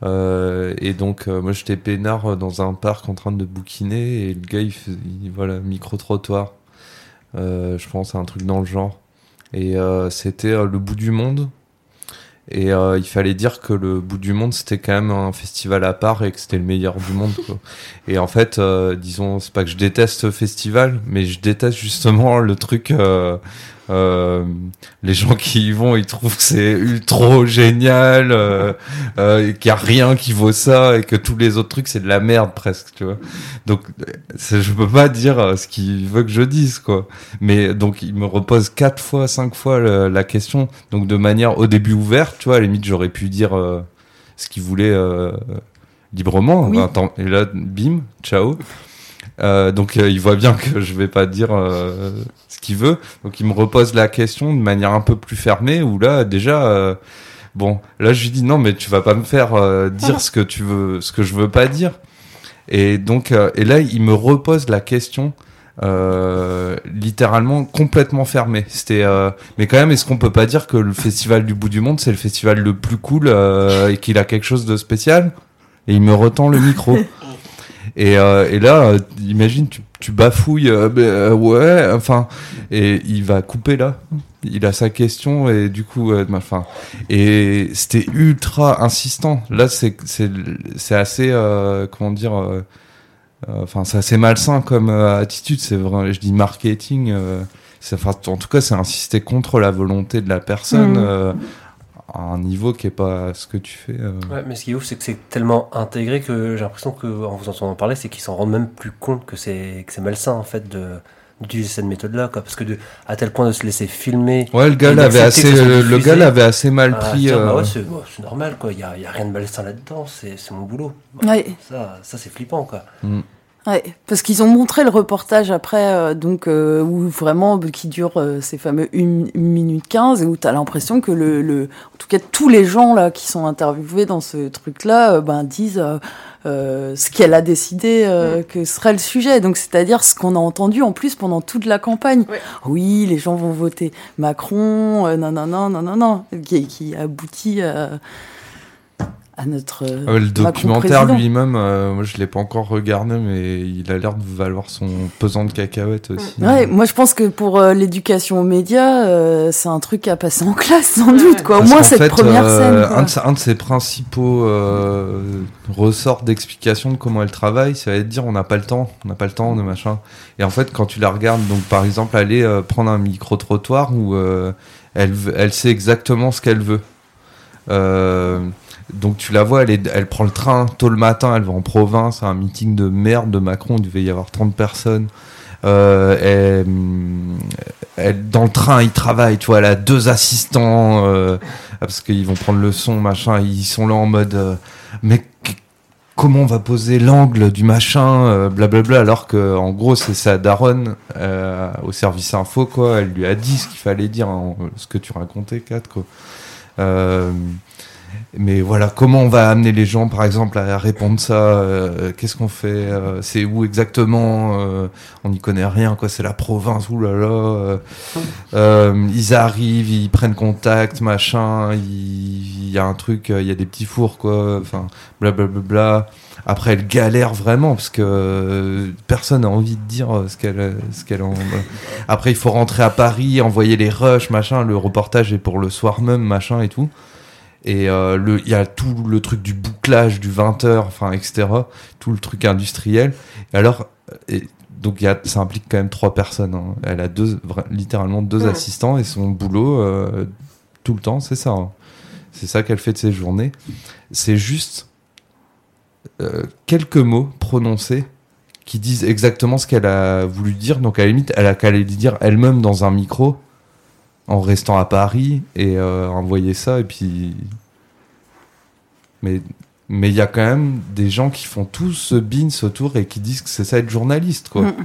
Euh, et donc, moi, j'étais peinard dans un parc en train de bouquiner, et le gars, il, faisait, voilà, micro-trottoir. je pense à un truc dans le genre. Et c'était le bout du monde. Et il fallait dire que le bout du monde, c'était quand même un festival à part et que c'était le meilleur du monde. Quoi. [laughs] Et en fait, disons, c'est pas que je déteste ce festival, mais je déteste justement le truc euh, les gens qui y vont, ils trouvent que c'est trop génial, euh, euh, qu'il n'y a rien qui vaut ça et que tous les autres trucs c'est de la merde presque, tu vois. Donc je peux pas dire euh, ce qu'il veut que je dise quoi. Mais donc il me repose quatre fois, cinq fois la, question, donc de manière au début ouverte, tu vois. À la limite j'aurais pu dire ce qu'il voulait librement. et là, bim, ciao. Euh, donc euh, il voit bien que je vais pas dire euh, ce qu'il veut. Donc il me repose la question de manière un peu plus fermée. Où là déjà, bon, là je lui dis non mais tu vas pas me faire dire ce que tu veux, ce que je veux pas dire. Et donc et là il me repose la question. littéralement complètement fermée C'était, mais quand même, est-ce qu'on peut pas dire que le festival du bout du monde c'est le festival le plus cool et qu'il a quelque chose de spécial? Et il me retend le micro. [laughs] Et, euh, et là, euh, imagine, tu, tu bafouilles, euh, ben, ouais, enfin, et il va couper là. Il a sa question et du coup, enfin, et c'était ultra insistant. Là, c'est c'est c'est assez, comment dire, enfin, c'est assez malsain comme attitude. C'est vrai, je dis marketing. Enfin, en tout cas, c'est insister contre la volonté de la personne. Mmh à un niveau qui est pas ce que tu fais. Euh. Ouais, mais ce qui est ouf, c'est que c'est tellement intégré que j'ai l'impression qu'en vous entendant parler, c'est qu'ils s'en rendent même plus compte que c'est que c'est malsain en fait de d'utiliser cette méthode-là, quoi. Parce que de, à tel point de se laisser filmer. Ouais, le gars l'avait assez, le gars l'avait assez mal ah, pris. bah ouais, euh. c'est normal, quoi. Il y a, y a, rien de malsain là-dedans. C'est mon boulot. Ouais. Ça, ça c'est flippant, quoi. Mm. Ouais, parce qu'ils ont montré le reportage après, euh, donc euh, où vraiment qui dure euh, ces fameux 1 minute 15 et où tu as l'impression que le, le, en tout cas tous les gens là qui sont interviewés dans ce truc-là, ben disent ce qu'elle a décidé mm. que serait le sujet. Donc c'est-à-dire ce qu'on a entendu en plus pendant toute la campagne. Oui, les gens vont voter Macron, non non non non non non, qui, qui aboutit à à notre. Euh, le documentaire lui-même, euh, moi je l'ai pas encore regardé, mais il a l'air de valoir son pesant de cacahuètes aussi. Ouais, moi je pense que pour euh, l'éducation aux médias, c'est un truc à passer en classe sans doute, quoi. Au moins cette première scène. Un de, un, de, ses principaux ressorts d'explication de comment elle travaille, ça va être dire on n'a pas le temps, on n'a pas le temps de machin. Et en fait, quand tu la regardes, donc par exemple aller prendre un micro trottoir où elle, elle sait exactement ce qu'elle veut. Euh, donc tu la vois, elle, prend le train tôt le matin, elle va en province à un meeting de merde de Macron, il devait y avoir 30 personnes. elle, dans le train, il travaille, tu vois, elle a deux assistants parce qu'ils vont prendre le son, machin. Ils sont là en mode, mais comment on va poser l'angle du machin, blablabla, alors que en gros c'est sa daronne au service info quoi. Elle lui a dit ce qu'il fallait dire, hein, ce que tu racontais, Kat quoi. Euh, mais voilà, comment on va amener les gens, par exemple, à répondre ça euh, Qu'est-ce qu'on fait euh, C'est où exactement On n'y connaît rien, quoi. C'est la province. Ouh là là. ils arrivent, ils prennent contact, machin. Il y, a un truc, il y a des petits fours, quoi. Enfin, blablabla. Bla, bla. Après, elle galère vraiment parce que personne n'a envie de dire ce qu'elle, ce qu'elle. En... Après, il faut rentrer à Paris, envoyer les rushs, machin. Le reportage est pour le soir même, machin et tout. Et euh, le, il y a tout le truc du bouclage du 20h, enfin, etc. Tout le truc industriel. Et alors, et donc y a, ça implique quand même trois personnes. Hein. Elle a deux, littéralement deux assistants et son boulot euh, tout le temps, c'est ça. Hein. C'est ça qu'elle fait de ses journées. C'est juste euh, quelques mots prononcés qui disent exactement ce qu'elle a voulu dire. Donc à la limite, elle a qu'à les dire elle-même dans un micro en restant à Paris et euh, envoyer ça et puis mais il y a quand même des gens qui font tout ce bins autour et qui disent que c'est ça être journaliste quoi. Mm.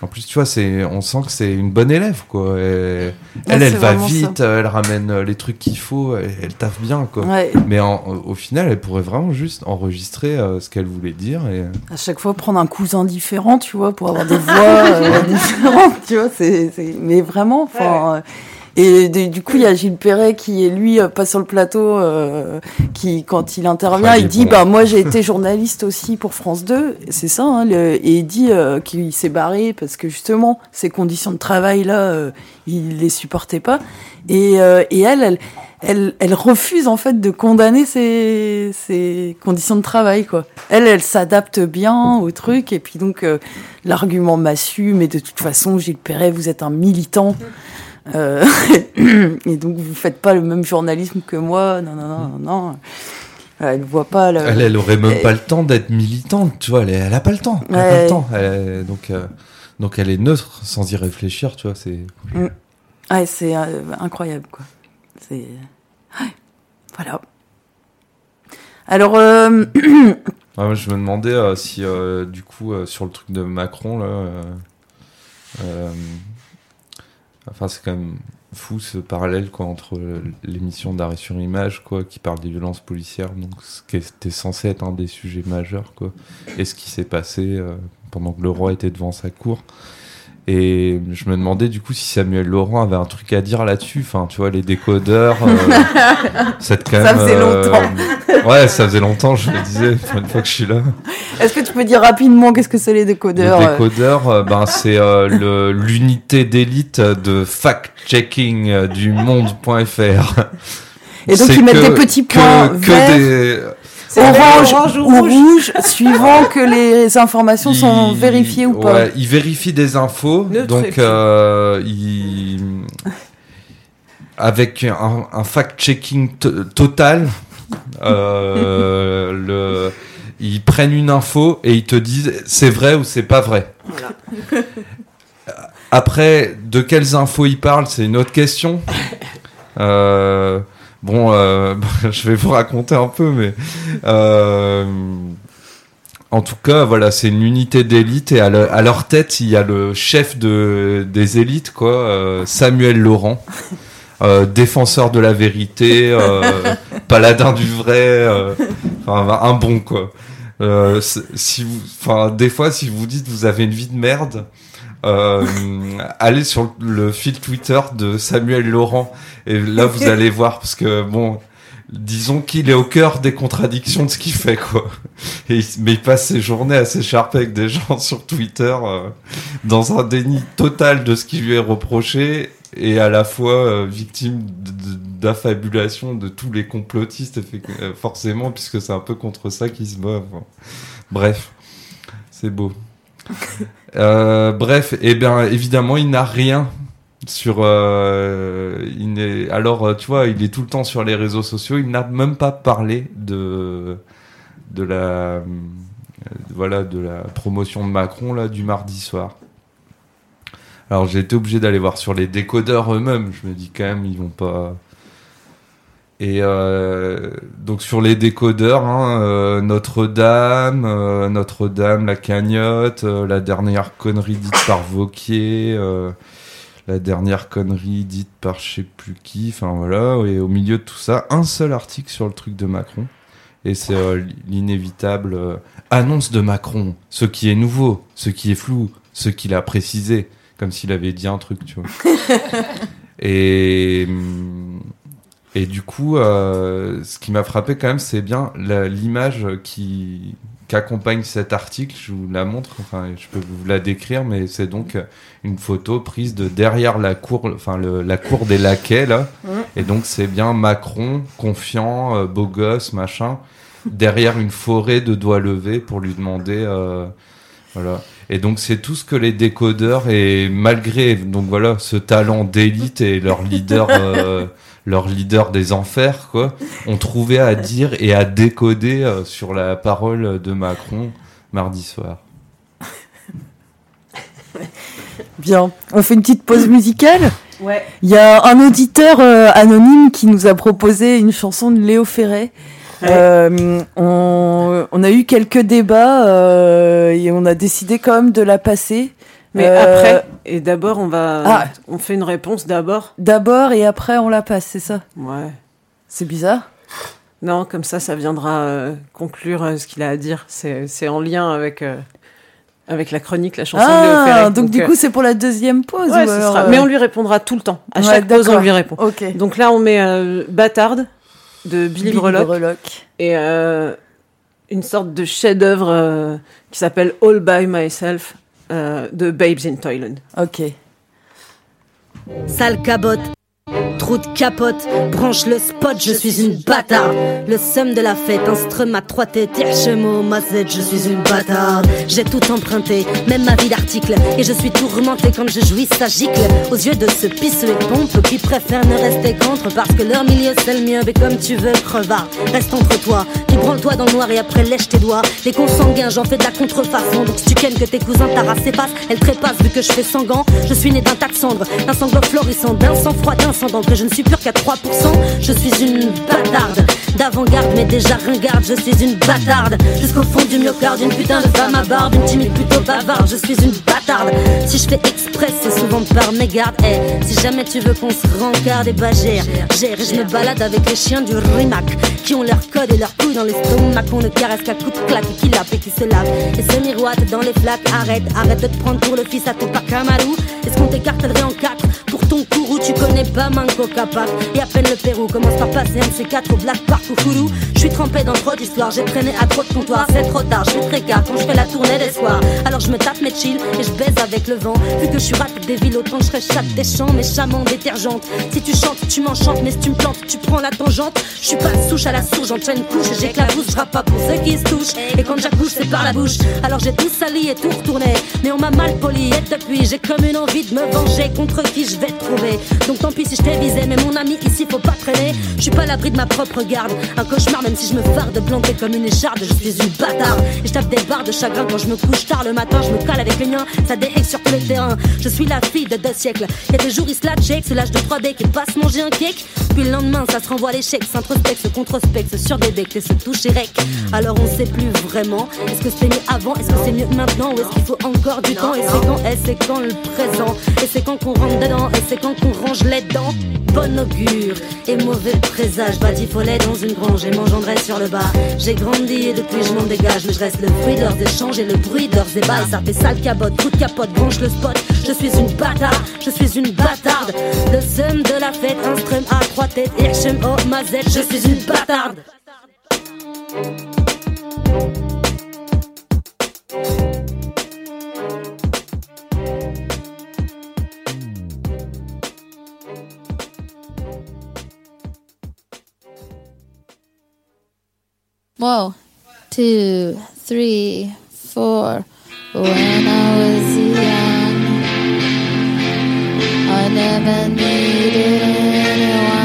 En plus, tu vois, c'est, on sent que c'est une bonne élève, quoi. elle, elle va vite, elle ramène euh, les trucs qu'il faut, elle, elle taffe bien, quoi. Mais au final, elle pourrait vraiment juste enregistrer euh, ce qu'elle voulait dire et. À chaque fois, prendre un cousin différent, tu vois, pour avoir des voix [laughs] euh, différentes, tu vois. C'est, mais vraiment, enfin. Et du coup, il y a Gilles Perret qui est lui euh, pas sur le plateau, euh, qui quand il intervient, il dit bah moi j'ai été journaliste aussi pour France 2, c'est ça, hein, et il dit euh, qu'il s'est barré parce que justement ces conditions de travail là, il les supportait pas. Et, et elle, elle, elle, elle, refuse en fait de condamner ces, ces conditions de travail quoi. Elle, elle s'adapte bien au truc et puis donc l'argument massu, mais de toute façon Gilles Perret, vous êtes un militant. Euh, [coughs] et donc vous faites pas le même journalisme que moi. Non, non, non, non. Elle voit pas. Le... Elle, elle aurait même pas le temps d'être militante, tu vois. Elle, elle a pas le temps. Elle a pas le temps. donc, euh, donc elle est neutre sans y réfléchir, tu vois. C'est. Mm. Ouais, c'est euh, incroyable, quoi. C'est. Voilà. Alors. [coughs] je me demandais si, du coup, sur le truc de Macron, là. Enfin, c'est quand même fou ce parallèle quoi, entre l'émission d'arrêt sur image quoi, qui parle des violences policières, donc ce qui était censé être un des sujets majeurs, quoi, et ce qui s'est passé euh, pendant que le roi était devant sa cour. Et je me demandais du coup si Samuel Laurent avait un truc à dire là-dessus. Enfin, tu vois, les décodeurs. Euh, [laughs] quand même, ça faisait euh, longtemps. ouais, ça faisait longtemps, je le disais, une fois que je suis là. Est-ce que tu peux dire rapidement qu'est-ce que c'est les décodeurs Les décodeurs, euh, ben, c'est l'unité d'élite de fact-checking du monde.fr. Et donc ils mettent des petits points que des orange, ou rouge. suivant que les [laughs] informations sont vérifiées ou pas. Ouais, il vérifie des infos, donc euh, avec un, fact-checking total. Euh, [laughs] le... Ils prennent une info et ils te disent c'est vrai ou c'est pas vrai. Après, de quelles infos ils parlent, c'est une autre question. [laughs] Euh, Bon, euh, [laughs] je vais vous raconter un peu, mais euh, en tout cas, voilà, c'est une unité d'élite et à, leur tête, il y a le chef de, des élites, quoi, euh, Samuel Laurent. défenseur de la vérité, [laughs] paladin du vrai, enfin un bon quoi. si vous, enfin des fois si vous dites vous avez une vie de merde, euh, allez sur le fil Twitter de Samuel Laurent et là vous allez voir parce que bon disons qu'il est au cœur des contradictions de ce qu'il fait quoi. Et mais il passe ses journées à s'écharper avec des gens [laughs] sur Twitter euh, dans un déni total de ce qui lui est reproché et à la fois euh, victime d'affabulation de, tous les complotistes euh, forcément puisque c'est un peu contre ça qu'il se bat bref c'est beau [laughs] euh, bref, et eh bien évidemment, il n'a rien sur. Euh, alors, tu vois, il est tout le temps sur les réseaux sociaux. Il n'a même pas parlé de de la voilà, de la promotion de Macron là, du mardi soir. Alors j'ai été obligé d'aller voir sur les décodeurs eux-mêmes. Je me dis quand même, ils vont pas. Et euh, donc sur les décodeurs, hein, euh, Notre-Dame, euh, Notre-Dame, la cagnotte, la dernière connerie dite par Vauquier, la dernière connerie dite par je sais plus qui, enfin voilà, et au milieu de tout ça, un seul article sur le truc de Macron. Et c'est l'inévitable annonce de Macron, ce qui est nouveau, ce qui est flou, ce qu'il a précisé, comme s'il avait dit un truc, tu vois. [laughs] et hum, et du coup, euh, ce qui m'a frappé quand même, c'est bien l'image qui qu'accompagne cet article. Je vous la montre, enfin, je peux vous la décrire, mais c'est donc une photo prise de derrière la cour, enfin la cour des laquais là. Et donc c'est bien Macron, confiant, euh, beau gosse, machin, derrière une forêt de doigts levés pour lui demander, euh, voilà. Et donc c'est tout ce que les décodeurs et malgré donc voilà ce talent d'élite et leur leader. [laughs] leur leader des enfers, quoi, ont trouvé à dire et à décoder euh, sur la parole de Macron mardi soir. [laughs] Bien, on fait une petite pause musicale? Ouais. Il y a un auditeur euh, anonyme qui nous a proposé une chanson de Léo Ferré. Euh, on, a eu quelques débats et on a décidé quand même de la passer. Mais euh, après, et d'abord, on va. Ah. On fait une réponse d'abord D'abord et après, on la passe, c'est ça Ouais. C'est bizarre Non, comme ça, ça viendra euh, conclure euh, ce qu'il a à dire. C'est en lien avec. avec la chronique, la chanson ah, de Léo Ferré. Donc, du coup, c'est pour la deuxième pause. Ouais, sera... Mais on lui répondra tout le temps. À chaque pause, on lui répond. Ok. Donc là, on met Bâtarde de Billy, Billy Et une sorte de chef-d'œuvre qui s'appelle All by Myself euh, de Babes in Thailand. Ok. Sale cabote Trou de capote, branche le spot, je suis une bâtarde. Le somme de la fête, instrument à trois têtes, ma mazette, je suis une bâtarde. J'ai tout emprunté, même ma vie d'article. Et je suis tourmenté quand je jouis, ça gicle. Aux yeux de ce pisseux et pompe qui préfère ne rester contre parce que leur milieu c'est le mien. Mais comme tu veux, crevard, reste entre toi. Tu branle-toi dans le noir et après lèche tes doigts. Les consanguins, j'en fais de la contrefaçon. Donc si tu kennes que tes cousins et passe, elle trépasse vu que je fais sanguin. Je suis né d'un tas de cendres, d'un sanglot florissant, d'un sang froid, d'un sang que je ne suis pure qu'à 3%. Je suis une bâtarde d'avant-garde, mais déjà ringarde. Je suis une bâtarde jusqu'au fond du myocarde. Une putain de femme à barbe, une timide plutôt bavarde. Je suis une bâtarde. Si je fais express, c'est souvent par mégarde. Eh, si jamais tu veux qu'on se rencarde, et bah gère. Je me balade avec les chiens du Rimac qui ont leur code et leur couilles dans l'estomac. On ne caresse qu'à coups de claque et qui lappe et qui se lave. Et se miroite dans les flaques. Arrête, arrête de te prendre pour le fils à ton Kamalou. Est-ce qu'on t'écartelerait en quatre pour ton courroux Tu connais pas Manco Et à peine le Pérou commence par passer un de 4 au Black Park ou Foulou. Je suis trempé dans trop d'histoires, j'ai traîné à trop de comptoirs. C'est trop tard, je suis très quand je fais la tournée des soirs. Alors je me tape mes chill et je baise avec le vent. Vu que je suis des villes, autant je serais chatte des champs, mes chamans détergentes. Si tu chantes, tu m'enchantes, mais si tu me plantes, tu prends la tangente. Je suis pas souche à la souche, j'enchaîne couche j'éclabousse. Je pas pour ceux qui se touchent. Et quand j'accouche, c'est par la bouche. Alors j'ai tout sali et tout retourné. Mais on m'a mal poli et depuis, j'ai comme une envie de me venger contre qui je vais te trouver. Donc tant pis si je t'ai visé, mais mon ami ici faut pas traîner. Je suis pas l'abri de ma propre garde. Un cauchemar, même si je me farde de planter comme une écharde, je suis une bâtarde. Et je tape des barres de chagrin quand je me couche tard le matin, je me cale avec les miens, ça déhague sur tous les terrains. Je suis la fille de deux siècles. Y a des jours, ils se la check, c'est l'âge de 3D qui passe manger un cake. Puis le lendemain, ça se renvoie à l'échec, s'introspecte, se controspecte, sur des becs et se touche et rec. Alors on sait plus vraiment. Est-ce que c'était mieux avant, est-ce que c'est mieux maintenant, ou est-ce qu'il faut encore du temps? Et c'est quand, et c'est quand le présent, et c'est quand qu'on rentre dedans, et c'est quand qu'on range les dents? Bon augure et mauvais présage, bâti follet dans une grange et m'engendrait sur le bas. J'ai grandi et depuis je m'en dégage, mais je reste le fruit de leurs échanges et le bruit de leurs ébats. ça fait sale cabote, coup de capote, branche le spot. Je suis une bâtarde, je suis une bâtarde. Le seum de la fête, un strum à trois têtes, Hirschem oh mazette, je suis une bâtarde. Whoa, two, three, four. When I was young, I never needed anyone.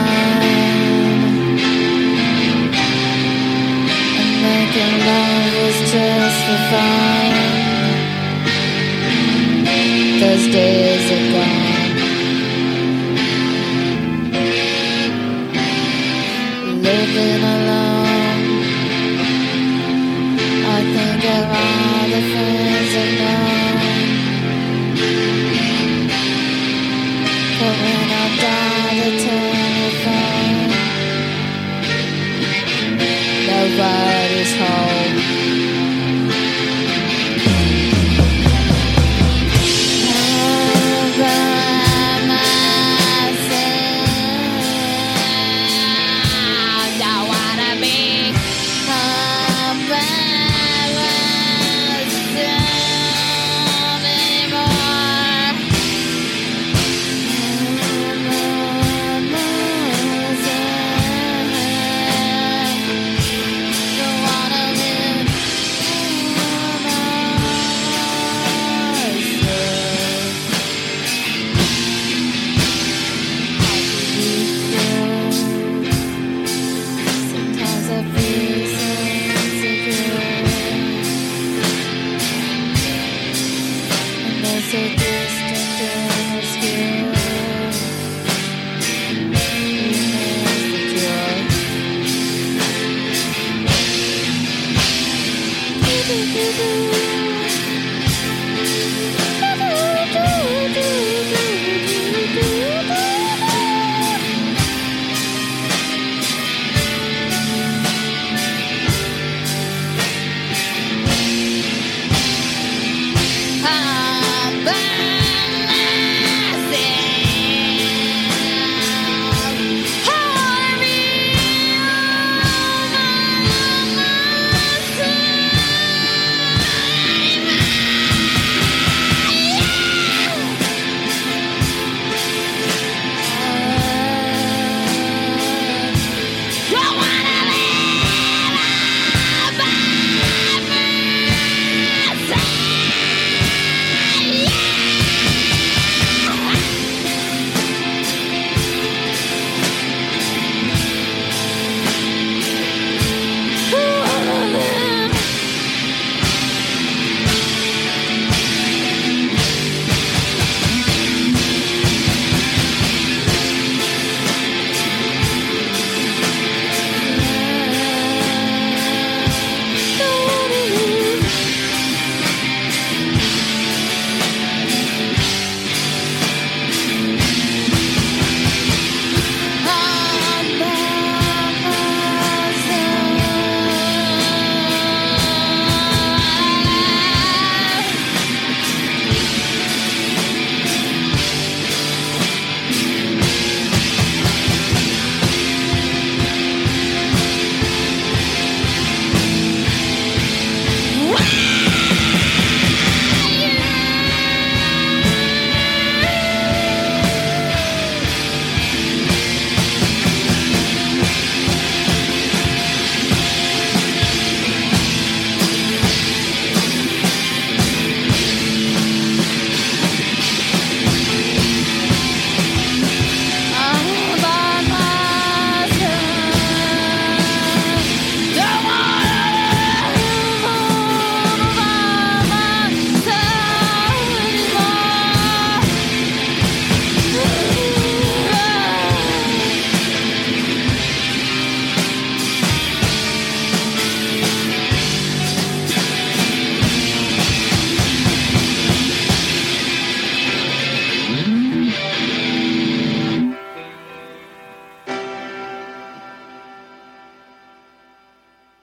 And making love was just for fun. Those days are gone. Living